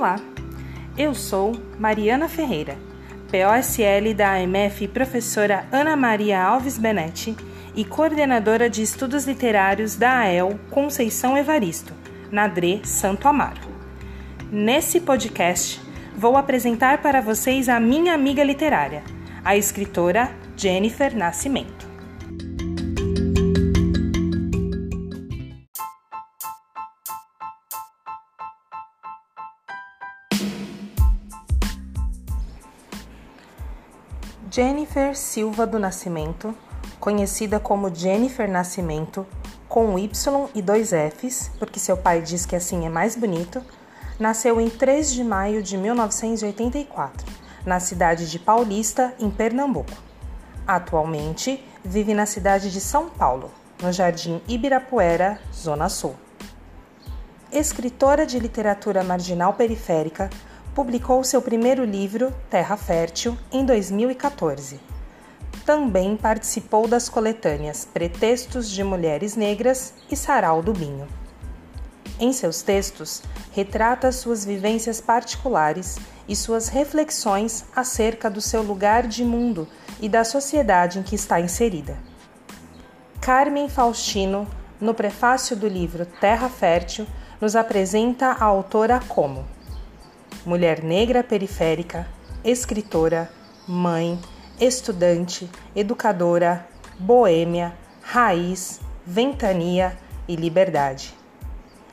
Olá, eu sou Mariana Ferreira, POSL da AMF professora Ana Maria Alves Benetti e coordenadora de estudos literários da AEL Conceição Evaristo, na DRE Santo Amaro. Nesse podcast, vou apresentar para vocês a minha amiga literária, a escritora Jennifer Nascimento. Jennifer Silva do Nascimento, conhecida como Jennifer Nascimento, com Y e dois Fs, porque seu pai diz que assim é mais bonito, nasceu em 3 de maio de 1984, na cidade de Paulista, em Pernambuco. Atualmente, vive na cidade de São Paulo, no Jardim Ibirapuera, Zona Sul. Escritora de literatura marginal periférica, publicou seu primeiro livro, Terra Fértil, em 2014. Também participou das coletâneas Pretextos de Mulheres Negras e Sarau do Binho. Em seus textos, retrata suas vivências particulares e suas reflexões acerca do seu lugar de mundo e da sociedade em que está inserida. Carmen Faustino, no prefácio do livro Terra Fértil, nos apresenta a autora como mulher negra periférica, escritora, mãe, estudante, educadora, boêmia, raiz, ventania e liberdade.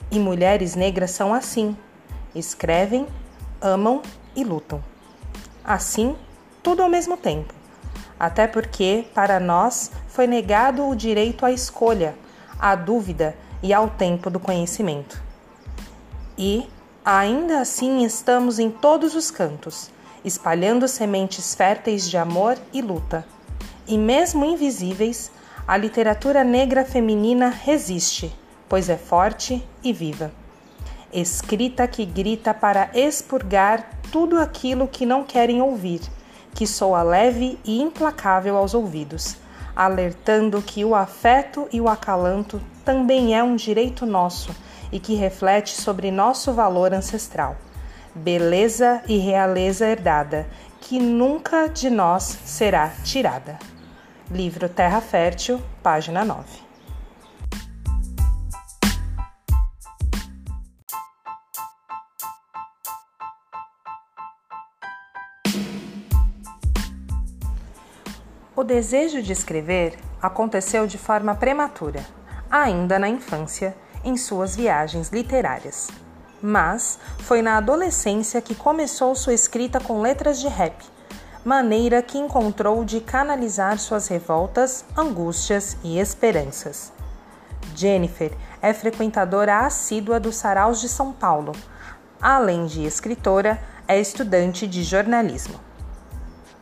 E mulheres negras são assim: escrevem, amam e lutam. Assim, tudo ao mesmo tempo. Até porque, para nós, foi negado o direito à escolha, à dúvida e ao tempo do conhecimento. E Ainda assim, estamos em todos os cantos, espalhando sementes férteis de amor e luta. E mesmo invisíveis, a literatura negra feminina resiste, pois é forte e viva. Escrita que grita para expurgar tudo aquilo que não querem ouvir, que soa leve e implacável aos ouvidos, alertando que o afeto e o acalanto também é um direito nosso e que reflete sobre nosso valor ancestral, beleza e realeza herdada, que nunca de nós será tirada. Livro Terra Fértil, página 9. O desejo de escrever aconteceu de forma prematura, ainda na infância em suas viagens literárias. Mas foi na adolescência que começou sua escrita com letras de rap, maneira que encontrou de canalizar suas revoltas, angústias e esperanças. Jennifer é frequentadora assídua dos saraus de São Paulo. Além de escritora, é estudante de jornalismo.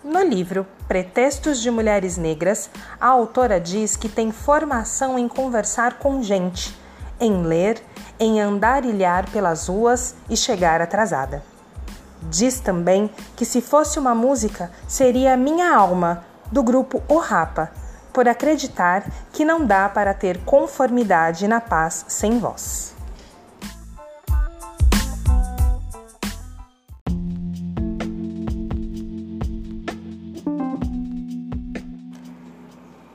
No livro Pretextos de Mulheres Negras, a autora diz que tem formação em conversar com gente em ler, em andarilhar pelas ruas e chegar atrasada. Diz também que se fosse uma música, seria Minha Alma, do grupo O Rapa, por acreditar que não dá para ter conformidade na paz sem voz.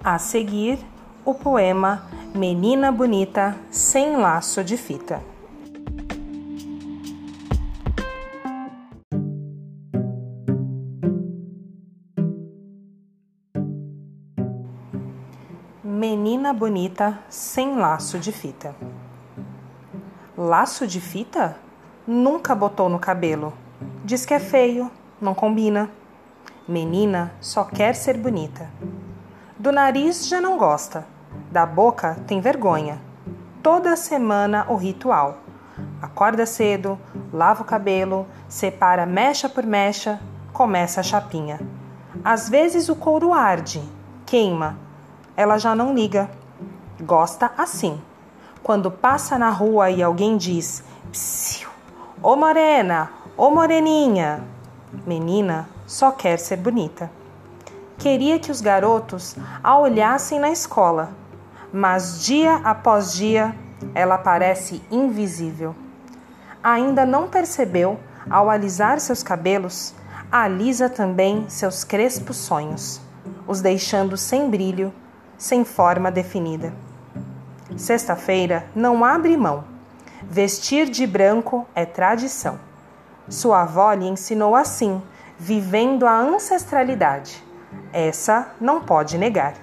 A seguir, o poema Menina Bonita Sem Laço de Fita. Menina bonita sem laço de fita. Laço de fita? Nunca botou no cabelo. Diz que é feio, não combina. Menina só quer ser bonita. Do nariz já não gosta da boca tem vergonha. Toda semana o ritual. Acorda cedo, lava o cabelo, separa mecha por mecha, começa a chapinha. Às vezes o couro arde, queima. Ela já não liga. Gosta assim. Quando passa na rua e alguém diz: Psiu, Ô morena, ô moreninha. Menina só quer ser bonita. Queria que os garotos a olhassem na escola mas dia após dia ela parece invisível. Ainda não percebeu Ao alisar seus cabelos, alisa também seus crespos sonhos, os deixando sem brilho, sem forma definida. Sexta-feira não abre mão. Vestir de branco é tradição. Sua avó lhe ensinou assim, vivendo a ancestralidade. Essa não pode negar.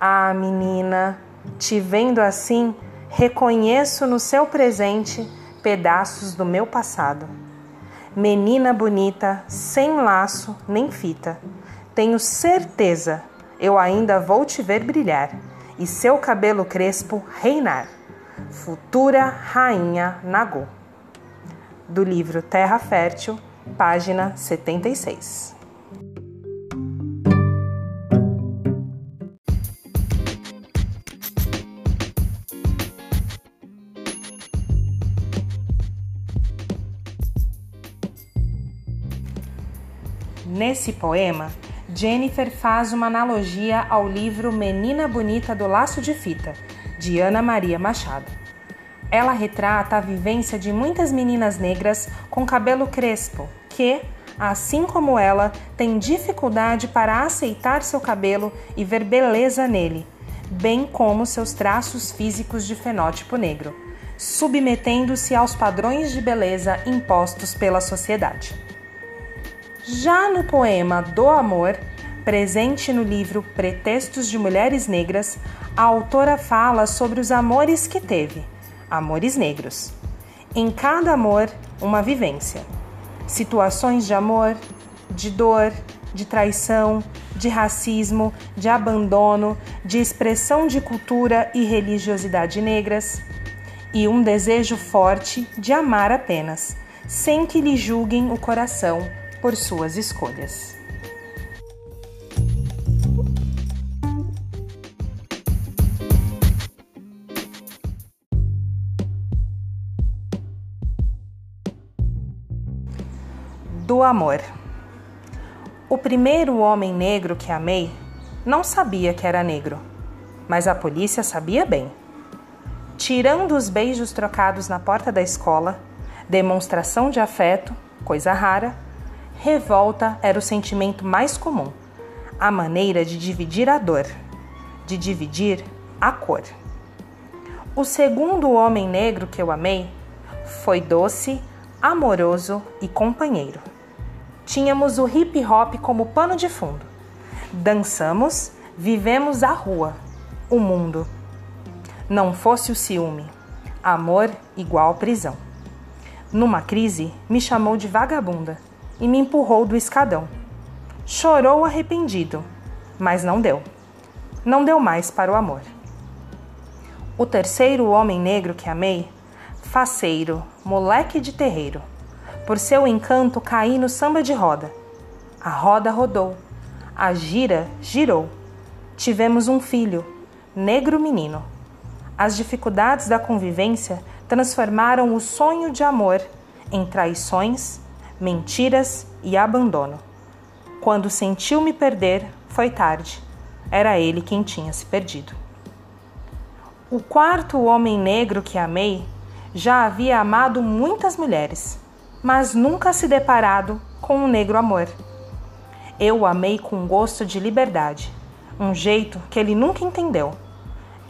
Ah, menina, te vendo assim, reconheço no seu presente pedaços do meu passado. Menina bonita, sem laço nem fita, tenho certeza eu ainda vou te ver brilhar e seu cabelo crespo reinar. Futura Rainha Nagô. Do livro Terra Fértil, página 76. Nesse poema, Jennifer faz uma analogia ao livro Menina Bonita do Laço de Fita, de Ana Maria Machado. Ela retrata a vivência de muitas meninas negras com cabelo crespo que, assim como ela, têm dificuldade para aceitar seu cabelo e ver beleza nele, bem como seus traços físicos de fenótipo negro, submetendo-se aos padrões de beleza impostos pela sociedade. Já no poema Do Amor, presente no livro Pretextos de Mulheres Negras, a autora fala sobre os amores que teve, amores negros. Em cada amor, uma vivência. Situações de amor, de dor, de traição, de racismo, de abandono, de expressão de cultura e religiosidade negras, e um desejo forte de amar apenas, sem que lhe julguem o coração por suas escolhas. Do amor. O primeiro homem negro que amei não sabia que era negro, mas a polícia sabia bem. Tirando os beijos trocados na porta da escola, demonstração de afeto, coisa rara, Revolta era o sentimento mais comum, a maneira de dividir a dor, de dividir a cor. O segundo homem negro que eu amei foi doce, amoroso e companheiro. Tínhamos o hip hop como pano de fundo. Dançamos, vivemos a rua, o mundo. Não fosse o ciúme, amor igual prisão. Numa crise, me chamou de vagabunda e me empurrou do escadão. Chorou arrependido, mas não deu. Não deu mais para o amor. O terceiro homem negro que amei, faceiro, moleque de terreiro. Por seu encanto caí no samba de roda. A roda rodou, a gira girou. Tivemos um filho, negro menino. As dificuldades da convivência transformaram o sonho de amor em traições mentiras e abandono. Quando sentiu me perder, foi tarde. Era ele quem tinha se perdido. O quarto homem negro que amei já havia amado muitas mulheres, mas nunca se deparado com um negro amor. Eu o amei com gosto de liberdade, um jeito que ele nunca entendeu.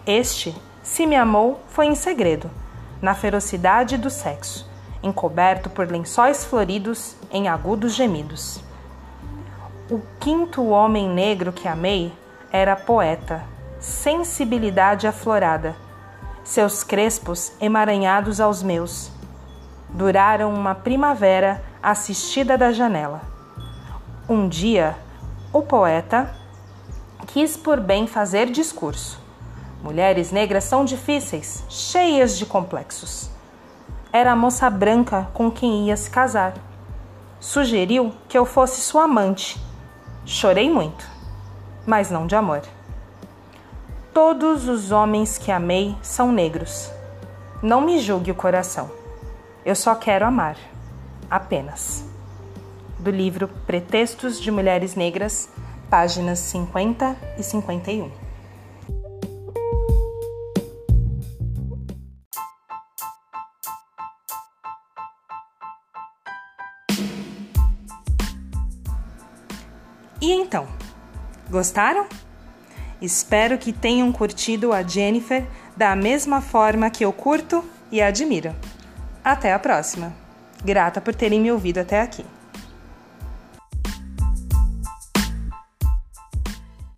Este, se me amou, foi em segredo, na ferocidade do sexo encoberto por lençóis floridos em agudos gemidos. O quinto homem negro que amei era poeta, sensibilidade aflorada, seus crespos emaranhados aos meus. Duraram uma primavera assistida da janela. Um dia, o poeta quis por bem fazer discurso. Mulheres negras são difíceis, cheias de complexos era a moça branca com quem ia se casar. Sugeriu que eu fosse sua amante. Chorei muito, mas não de amor. Todos os homens que amei são negros. Não me julgue o coração. Eu só quero amar, apenas. Do livro Pretextos de Mulheres Negras, páginas 50 e 51. E então, gostaram? Espero que tenham curtido a Jennifer da mesma forma que eu curto e admiro. Até a próxima! Grata por terem me ouvido até aqui.